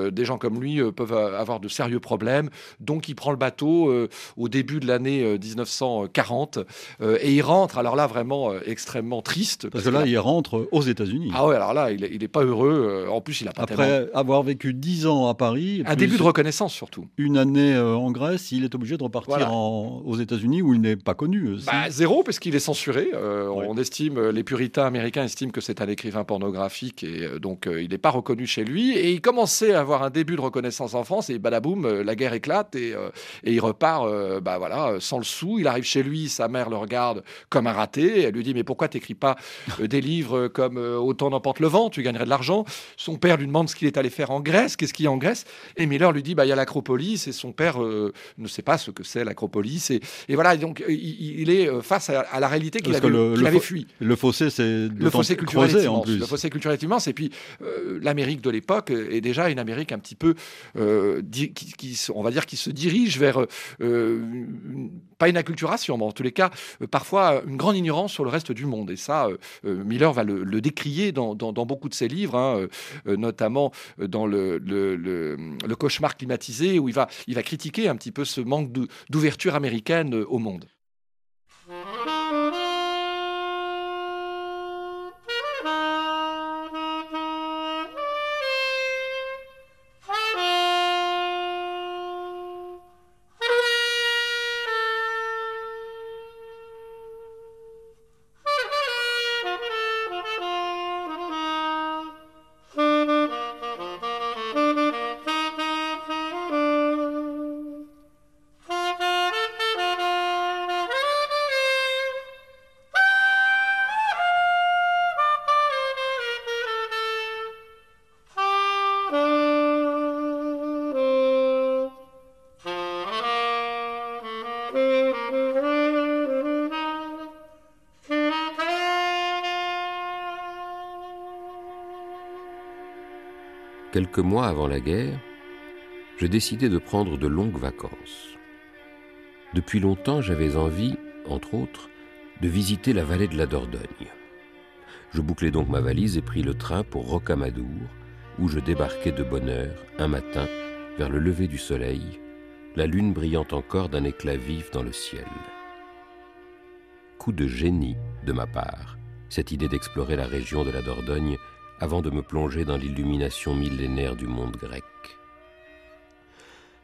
des gens comme lui peuvent avoir de sérieux problèmes. Donc, il prend le bateau au début de l'année 1940 euh, et il rentre, alors là vraiment euh, extrêmement triste. Parce, que là, il rentre aux États-Unis. Ah ouais, alors là, il n'est pas heureux. Euh, en plus, il a pas Après avoir vécu 10 ans à Paris. Un début de reconnaissance surtout. Une année en Grèce, il est obligé de repartir aux États-Unis où il n'est pas connu. Bah, zéro, parce qu'il est censuré. On estime, les puritains américains estiment que c'est un écrivain pornographique et donc il n'est pas reconnu chez lui. Et il commençait à avoir un début de reconnaissance en France et badaboum, la guerre éclate et, et il repart bah, voilà, sans le sous. Il arrive chez lui, sa mère le regarde comme un raté. Elle lui dit Mais pourquoi t'écris pas euh, des livres comme euh, Autant n'emporte le vent, tu gagnerais de l'argent? Son père lui demande ce qu'il est allé faire en Grèce. Qu'est-ce qu'il y a en Grèce? Et Miller lui dit bah, Il y a l'Acropolis. Et son père euh, ne sait pas ce que c'est l'Acropolis. Et, voilà, donc il, est face à, la réalité qu'il avait, avait fui. Le fossé, c'est le fossé culturel en plus. Le fossé culturel est immense. Et puis l'Amérique de l'époque est déjà une Amérique un petit peu, qui, on va dire, qui se dirige vers pas une acculturation, mais en tous les cas, euh, parfois une grande ignorance sur le reste du monde. Et ça, euh, euh, Miller va le, décrier dans, beaucoup de ses livres, hein, notamment dans le, cauchemar climatisé, où il va critiquer un petit peu ce manque d'ouverture américaine au monde. Quelques mois avant la guerre, je décidai de prendre de longues vacances. Depuis longtemps, j'avais envie, entre autres, de visiter la vallée de la Dordogne. Je bouclai donc ma valise et pris le train pour Rocamadour, où je débarquai de bonne heure, un matin, vers le lever du soleil, la lune brillant encore d'un éclat vif dans le ciel. Coup de génie de ma part, cette idée d'explorer la région de la Dordogne avant de me plonger dans l'illumination millénaire du monde grec.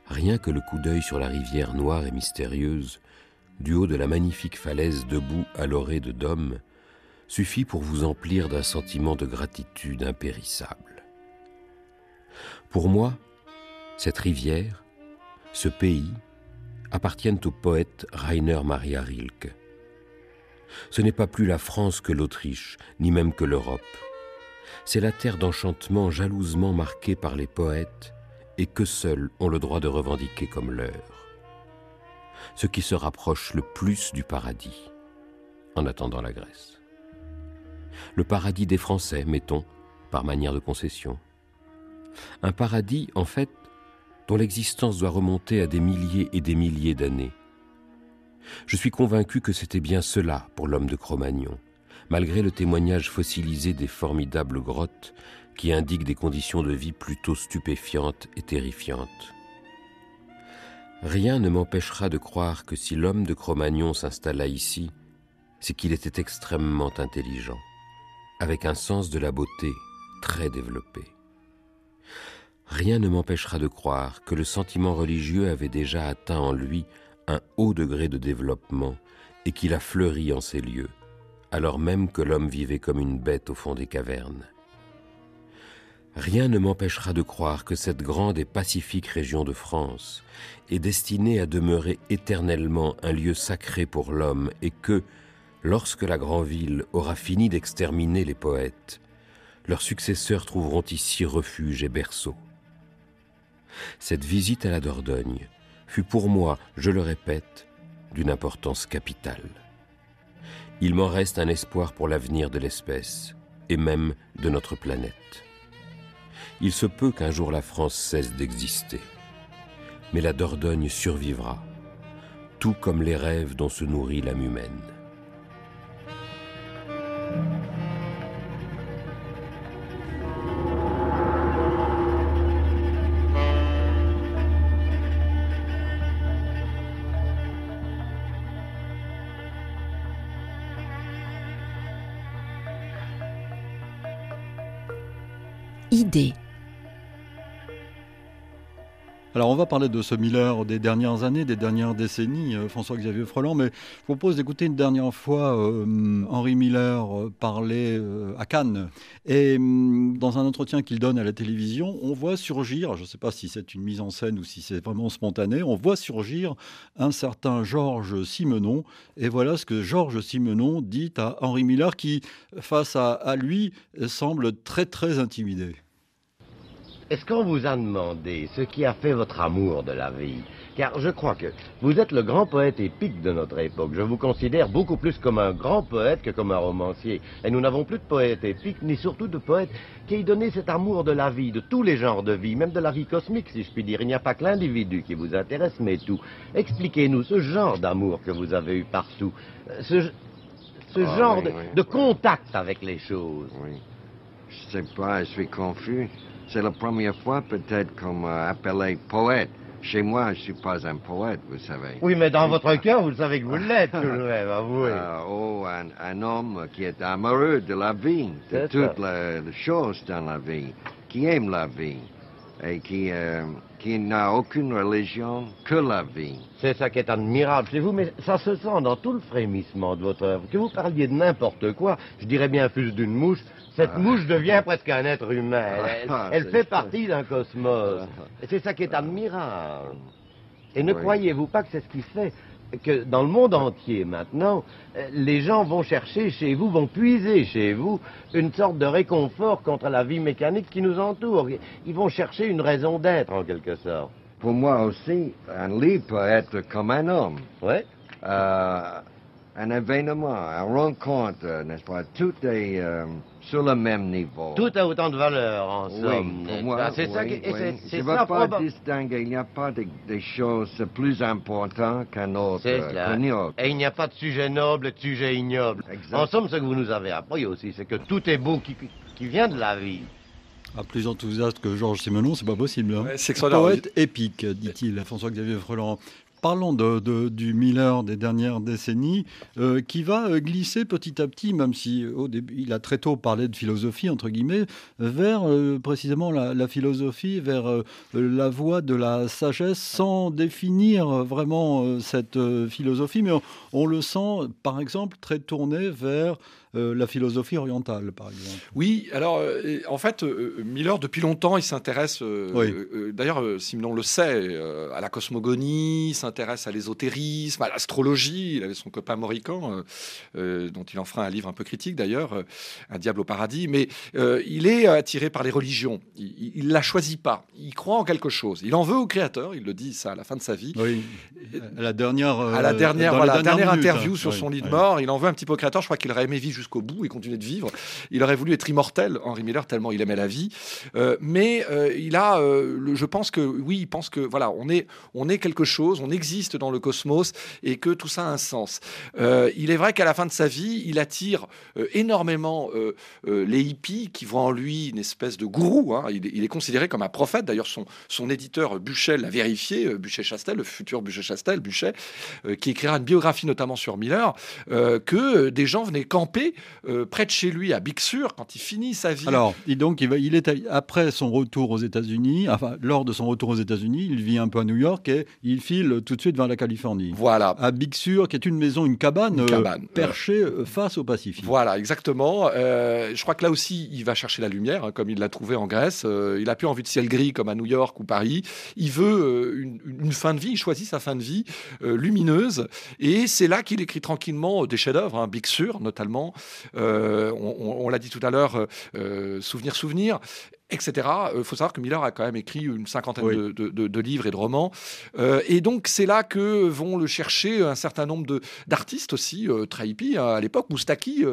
Rien que le coup d'œil sur la rivière noire et mystérieuse, du haut de la magnifique falaise debout à l'orée de Dôme, suffit pour vous emplir d'un sentiment de gratitude impérissable. Pour moi, cette rivière, ce pays, appartiennent au poète Rainer Maria Rilke. Ce n'est pas plus la France que l'Autriche, ni même que l'Europe. C'est la terre d'enchantement jalousement marquée par les poètes et que seuls ont le droit de revendiquer comme leur. Ce qui se rapproche le plus du paradis, en attendant la Grèce. Le paradis des Français, mettons, par manière de concession. Un paradis, en fait, dont l'existence doit remonter à des milliers et des milliers d'années. Je suis convaincu que c'était bien cela pour l'homme de Cro-Magnon, malgré le témoignage fossilisé des formidables grottes qui indiquent des conditions de vie plutôt stupéfiantes et terrifiantes. Rien ne m'empêchera de croire que si l'homme de Cro-Magnon s'installa ici, c'est qu'il était extrêmement intelligent, avec un sens de la beauté très développé. Rien ne m'empêchera de croire que le sentiment religieux avait déjà atteint en lui un haut degré de développement et qu'il a fleuri en ces lieux, alors même que l'homme vivait comme une bête au fond des cavernes. Rien ne m'empêchera de croire que cette grande et pacifique région de France est destinée à demeurer éternellement un lieu sacré pour l'homme et que, lorsque la grande ville aura fini d'exterminer les poètes, leurs successeurs trouveront ici refuge et berceau. Cette visite à la Dordogne fut pour moi, je le répète, d'une importance capitale. Il m'en reste un espoir pour l'avenir de l'espèce, et même de notre planète. Il se peut qu'un jour la France cesse d'exister, mais la Dordogne survivra, tout comme les rêves dont se nourrit l'âme humaine. Alors on va parler de ce Miller des dernières années, des dernières décennies, euh, François-Xavier Freland, mais je vous propose d'écouter une dernière fois euh, Henri Miller euh, parler à Cannes. Et hum, dans un entretien qu'il donne à la télévision, on voit surgir, je ne sais pas si c'est une mise en scène ou si c'est vraiment spontané, on voit surgir un certain Georges Simenon. Et voilà ce que Georges Simenon dit à Henri Miller qui, face à lui, semble très très intimidé. Est-ce qu'on vous a demandé ce qui a fait votre amour de la vie? Car je crois que vous êtes le grand poète épique de notre époque. Je vous considère beaucoup plus comme un grand poète que comme un romancier. Et nous n'avons plus de poète épique, ni surtout de poète qui ait donné cet amour de la vie, de tous les genres de vie, même de la vie cosmique, si je puis dire. Il n'y a pas que l'individu qui vous intéresse, mais tout. Expliquez-nous ce genre d'amour que vous avez eu partout, euh, ce, ce ah, genre de, de, contact avec les choses. Oui. Je sais pas, je suis confus. C'est la première fois peut-être qu'on m'a appelé poète. Chez moi, je ne suis pas un poète, vous savez. Oui, mais dans votre cœur, vous savez que vous [LAUGHS] l'êtes tout de même, avouez. Euh, oh, un, homme qui est amoureux de la vie, de toutes les, choses dans la vie, qui aime la vie et qui, euh, qui n'a aucune religion que la vie. C'est ça qui est admirable chez vous, mais ça se sent dans tout le frémissement de votre œuvre. Que vous parliez de n'importe quoi, je dirais bien plus d'une mouche, cette ah. mouche devient presque un être humain. Ah, elle, fait partie d'un cosmos. Ah. C'est ça qui est admirable. Et ne croyez-vous pas que c'est ce qui fait que dans le monde entier maintenant, les gens vont chercher chez vous, vont puiser chez vous une sorte de réconfort contre la vie mécanique qui nous entoure. Ils vont chercher une raison d'être en quelque sorte. Pour moi aussi, un livre peut être comme un homme. Oui. Euh, un événement, un rencontre, n'est-ce pas? Tout est euh, sur le même niveau. Tout a autant de valeur, en somme. Oui, moi, c'est ça qui, Je ne veux pas distinguer, il n'y a pas de, des choses plus importantes qu'un autre. C'est. Et il n'y a pas de sujet noble, de sujet ignoble. En somme, ce que vous nous avez appris aussi, c'est que tout est beau qui, qui vient de la vie. Ah, plus enthousiaste que Georges Simenon, c'est pas possible. Hein. c'est Poète épique, dit-il, François-Xavier Freland. Parlons de, du Miller des dernières décennies, euh, qui va euh, glisser petit à petit, même si au début, il a très tôt parlé de philosophie, entre guillemets, vers euh, précisément la, philosophie, vers la voie de la sagesse, sans définir vraiment cette philosophie, mais on, le sent, par exemple, très tourné vers la philosophie orientale, par exemple. Oui, alors en fait, Miller, depuis longtemps, il s'intéresse, d'ailleurs, Simon le sait, à la cosmogonie, s'intéresse à l'ésotérisme, à l'astrologie. Il avait son copain Morican, dont il en fera un livre un peu critique d'ailleurs, Un diable au paradis. Mais il est attiré par les religions. Il ne la choisit pas. Il croit en quelque chose. Il en veut au créateur. Il le dit ça à la fin de sa vie. Oui. À la dernière, à la dernière, dernière interview sur son lit de mort, il en veut un petit peu au créateur. Je crois qu'il aurait aimé vivre jusqu'au bout et continuer de vivre. Il aurait voulu être immortel, Henry Miller, tellement il aimait la vie. Euh, mais euh, il a, euh, je pense que oui, il pense que voilà, on est, on est quelque chose, on existe dans le cosmos et que tout ça a un sens. il est vrai qu'à la fin de sa vie, il attire énormément les hippies qui voient en lui une espèce de gourou. Hein. Il, est considéré comme un prophète. D'ailleurs, son, éditeur Buchet l'a vérifié, Buchet-Chastel, le futur Buchet-Chastel, Buchet, qui écrira une biographie notamment sur Miller, que des gens venaient camper euh, près de chez lui, à Bixur, quand il finit sa vie. Alors, et donc, il est après son retour aux États-Unis, enfin, lors de son retour aux États-Unis, il vit un peu à New York et il file tout de suite vers la Californie. Voilà. À Bixur, qui est une maison, une cabane, euh, perchée euh, face au Pacifique. Voilà, exactement. je crois que là aussi, il va chercher la lumière, hein, comme il l'a trouvé en Grèce. il a plus envie de ciel gris comme à New York ou Paris. Il veut une, fin de vie, il choisit sa fin de vie lumineuse. Et c'est là qu'il écrit tranquillement des chefs-d'œuvre, hein, Bixur notamment. Euh, on, l'a dit tout à l'heure, euh, Souvenir, Souvenir etc. Il faut savoir que Miller a quand même écrit une cinquantaine de, livres et de romans. Euh, et donc, c'est là que vont le chercher un certain nombre d'artistes aussi, très hippies hein, à l'époque. Moustaki,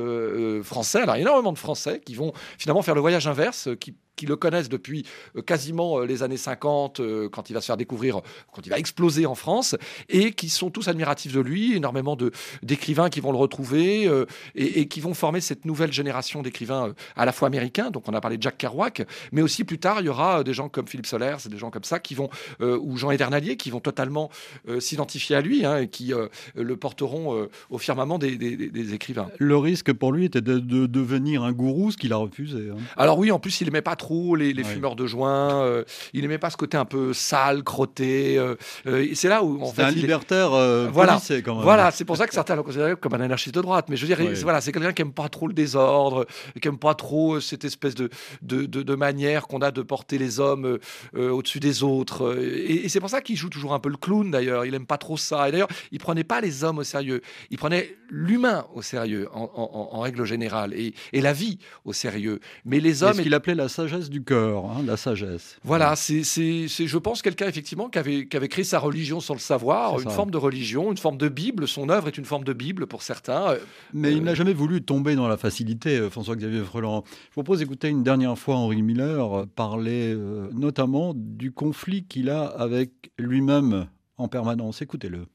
français, alors énormément de Français qui vont finalement faire le voyage inverse, qui qui le connaissent depuis euh, quasiment euh, les années 50, euh, quand il va se faire découvrir, quand il va exploser en France, et qui sont tous admiratifs de lui, énormément d'écrivains qui vont le retrouver et, qui vont former cette nouvelle génération d'écrivains à la fois américains, donc on a parlé de Jack Kerouac, mais aussi plus tard, il y aura des gens comme Philippe Solers, des gens comme ça, qui vont, ou Jean Edernalier, qui vont totalement s'identifier à lui, hein, et qui le porteront au firmament des, écrivains. Le risque pour lui était de, devenir un gourou, ce qu'il a refusé. Hein. Alors oui, en plus, il n'aimait pas trop les, fumeurs de joint. Euh, il n'aimait pas ce côté un peu sale, crotté. Euh, euh, c'est là où, en fait, un libertaire voilà, quand même. Voilà, c'est pour ça que certains le considèrent comme un anarchiste de droite. Mais je veux dire, voilà, c'est quelqu'un qui aime pas trop le désordre, qui aime pas trop cette espèce de de, de, manière qu'on a de porter les hommes au-dessus des autres. Et, c'est pour ça qu'il joue toujours un peu le clown. D'ailleurs, il aime pas trop ça. Et d'ailleurs, il prenait pas les hommes au sérieux. Il prenait l'humain au sérieux en, règle générale et, et, la vie au sérieux. Mais les hommes, ce qu'il appelait la sagesse du cœur, hein, la sagesse. Voilà, c'est, je pense, quelqu'un effectivement qui avait, qui avait créé sa religion sans le savoir, une forme de religion, une forme de Bible. Son œuvre est une forme de Bible pour certains. Mais il n'a jamais voulu tomber dans la facilité, euh, François-Xavier Freland. Je propose d'écouter une dernière fois Henri Miller parler euh, notamment du conflit qu'il a avec lui-même en permanence. Écoutez-le.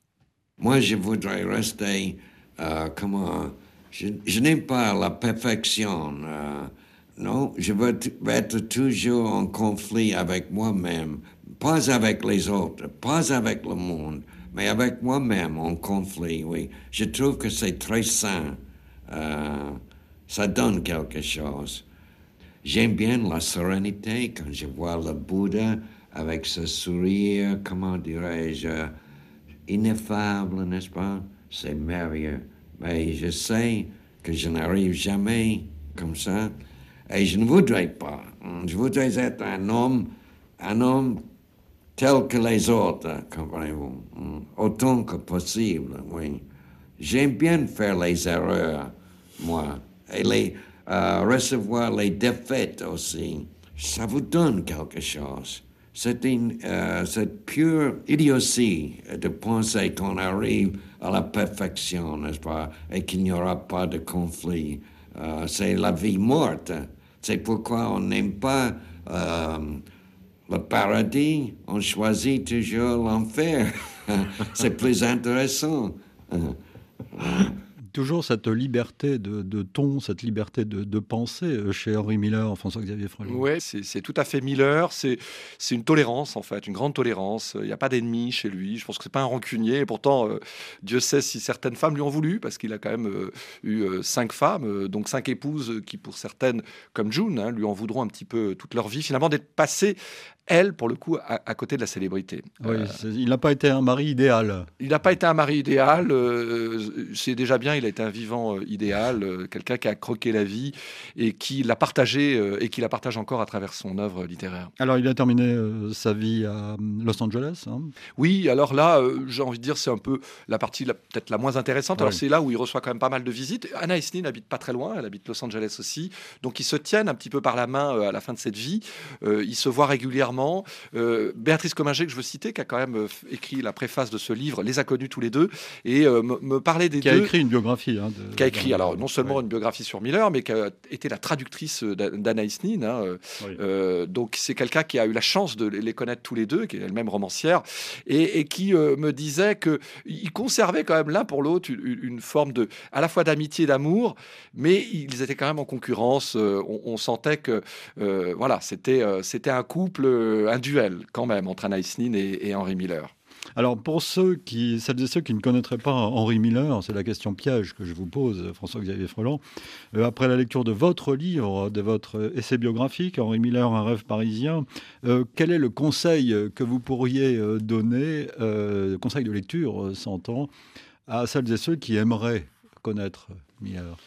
Moi, je voudrais rester, euh, comment, je, je n'aime pas la perfection. Non, je veux être toujours en conflit avec moi-même, pas avec les autres, pas avec le monde, mais avec moi-même en conflit, oui. Je trouve que c'est très sain. Euh, ça donne quelque chose. J'aime bien la sérénité quand je vois le Bouddha avec ce sourire, comment dirais-je, ineffable, n'est-ce pas? C'est merveilleux. Mais je sais que je n'arrive jamais comme ça. Et je ne voudrais pas. Je voudrais être un homme, un homme tel que les autres, comprenez-vous, autant que possible, oui. J'aime bien faire les erreurs, moi, et les, euh, recevoir les défaites aussi. Ça vous donne quelque chose. C'est une euh, cette pure idiotie de penser qu'on arrive à la perfection, n'est-ce pas, et qu'il n'y aura pas de conflit. c'est la vie morte. C'est pourquoi on n'aime pas le paradis, on choisit toujours l'enfer. [LAUGHS] c'est plus intéressant. [LAUGHS] Toujours cette liberté de, ton, cette liberté de, de, pensée euh, chez Henri Miller, François-Xavier Frelon. Oui, c'est tout à fait Miller. C'est une tolérance, en fait, une grande tolérance. Il n'y a pas d'ennemis chez lui. Je pense que c'est pas un rancunier. Et pourtant, euh, Dieu sait si certaines femmes lui ont voulu, parce qu'il a quand même euh, eu cinq femmes, donc cinq épouses qui, pour certaines, comme June, hein, lui en voudront un petit peu toute leur vie, finalement, d'être passées elle, pour le coup, à, côté de la célébrité. Oui, il n'a pas été un mari idéal. Il n'a pas été un mari idéal. c'est déjà bien il a été un vivant euh, idéal, euh, quelqu'un qui a croqué la vie et qui l'a partagé euh, et qui la partage encore à travers son œuvre littéraire. Alors, il a terminé sa vie à Los Angeles. Hein? Oui, alors là, j'ai envie de dire, c'est un peu la partie peut-être la moins intéressante. Alors, c'est là où il reçoit quand même pas mal de visites. Anna Esney n'habite pas très loin, elle habite Los Angeles aussi. Donc, ils se tiennent un petit peu par la main à la fin de cette vie. ils se voient régulièrement. Béatrice Comminger, que je veux citer, qui a quand même écrit la préface de ce livre, les a connus tous les deux et me, parlait des deux. Qui a écrit une biographie Hein, qui a écrit, alors non seulement une biographie sur Miller, mais qui a été la traductrice d'Anaïs Nin. Hein, euh, euh, donc c'est quelqu'un qui a eu la chance de les connaître tous les deux, qui est elle-même romancière, et, qui euh, me disait qu'ils conservaient quand même l'un pour l'autre une, forme de, à la fois d'amitié et d'amour, mais ils étaient quand même en concurrence. On, sentait que voilà, c'était c'était un couple, un duel quand même entre Anaïs Nin et, et Henry Miller. Alors, pour ceux qui, celles et ceux qui ne connaîtraient pas Henri Miller, c'est la question piège que je vous pose, François-Xavier Freland. Euh, après la lecture de votre livre, de votre essai biographique, Henri Miller, un rêve parisien, euh, quel est le conseil que vous pourriez euh, donner, conseil de lecture, s'entend, à celles et ceux qui aimeraient connaître Miller?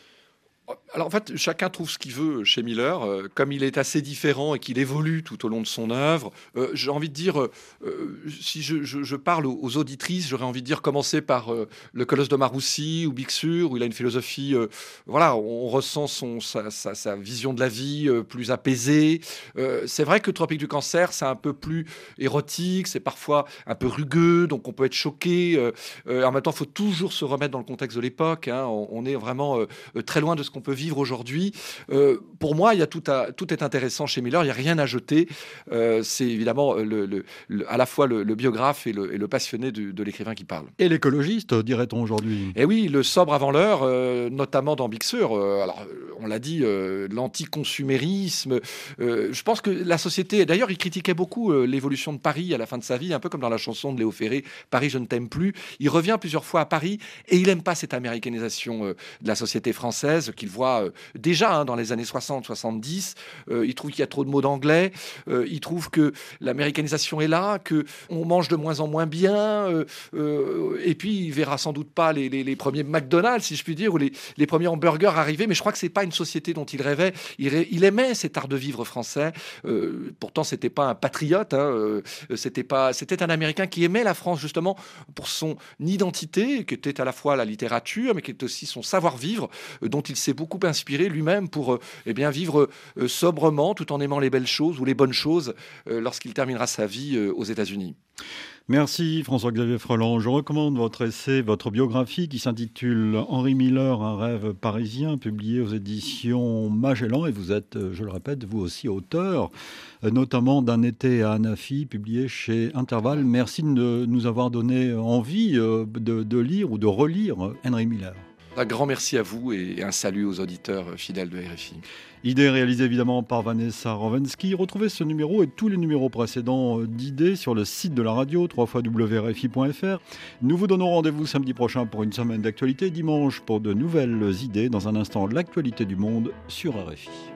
Alors en fait, chacun trouve ce qu'il veut chez Miller. Euh, comme il est assez différent et qu'il évolue tout au long de son œuvre, euh, j'ai envie de dire, euh, si je, parle aux, auditrices, j'aurais envie de dire commencer par le Colosse de Maroussi ou Bixur, où il a une philosophie, voilà, on ressent son, sa, vision de la vie plus apaisée. c'est vrai que Tropique du Cancer, c'est un peu plus érotique, c'est parfois un peu rugueux, donc on peut être choqué. en même temps, il faut toujours se remettre dans le contexte de l'époque. Hein. on, on, est vraiment très loin de ce qu'on peut vivre aujourd'hui. Euh, pour moi, il y a tout, à, tout est intéressant chez Miller, il n'y a rien à jeter. Euh, c'est évidemment le, à la fois le, biographe et le, passionné de l'écrivain qui parle. Et l'écologiste, dirait-on aujourd'hui Eh oui, le sobre avant l'heure, euh, notamment dans Big Sur. alors, on l'a dit, l'anticonsumérisme. je pense que la société, d'ailleurs, il critiquait beaucoup l'évolution de Paris à la fin de sa vie, un peu comme dans la chanson de Léo Ferré, Paris, je ne t'aime plus. Il revient plusieurs fois à Paris et il n'aime pas cette américanisation de la société française qu'il voit euh, déjà hein, dans les années 60-70. Euh, il trouve qu'il y a trop de mots d'anglais. Euh, il trouve que l'américanisation est là, que on mange de moins en moins bien. et puis il verra sans doute pas les, premiers McDonald's, si je puis dire, ou les, premiers hamburgers arriver. Mais je crois que c'est pas une société dont il rêvait. Il, aimait cet art de vivre français. pourtant, c'était pas un patriote. Hein, c'était pas. C'était un Américain qui aimait la France justement pour son identité, qui était à la fois la littérature, mais qui était aussi son savoir-vivre, dont il s'est beaucoup inspiré lui-même pour euh, eh vivre euh, sobrement tout en aimant les belles choses ou les bonnes choses euh, lorsqu'il terminera sa vie aux États-Unis. Merci François-Xavier Freland. Je recommande votre essai, votre biographie qui s'intitule Henri Miller, un rêve parisien, publié aux éditions Magellan. Et vous êtes, je le répète, vous aussi auteur, notamment d'un été à Anafi, publié chez Intervalle. Merci de nous avoir donné envie de, de lire ou de relire Henri Miller. Un grand merci à vous et un salut aux auditeurs fidèles de RFI. Idée réalisée évidemment par Vanessa Rovensky. Retrouvez ce numéro et tous les numéros précédents d'idées sur le site de la radio www.rfi.fr. Nous vous donnons rendez-vous samedi prochain pour une semaine d'actualité, dimanche pour de nouvelles idées. Dans un instant, l'actualité du monde sur RFI.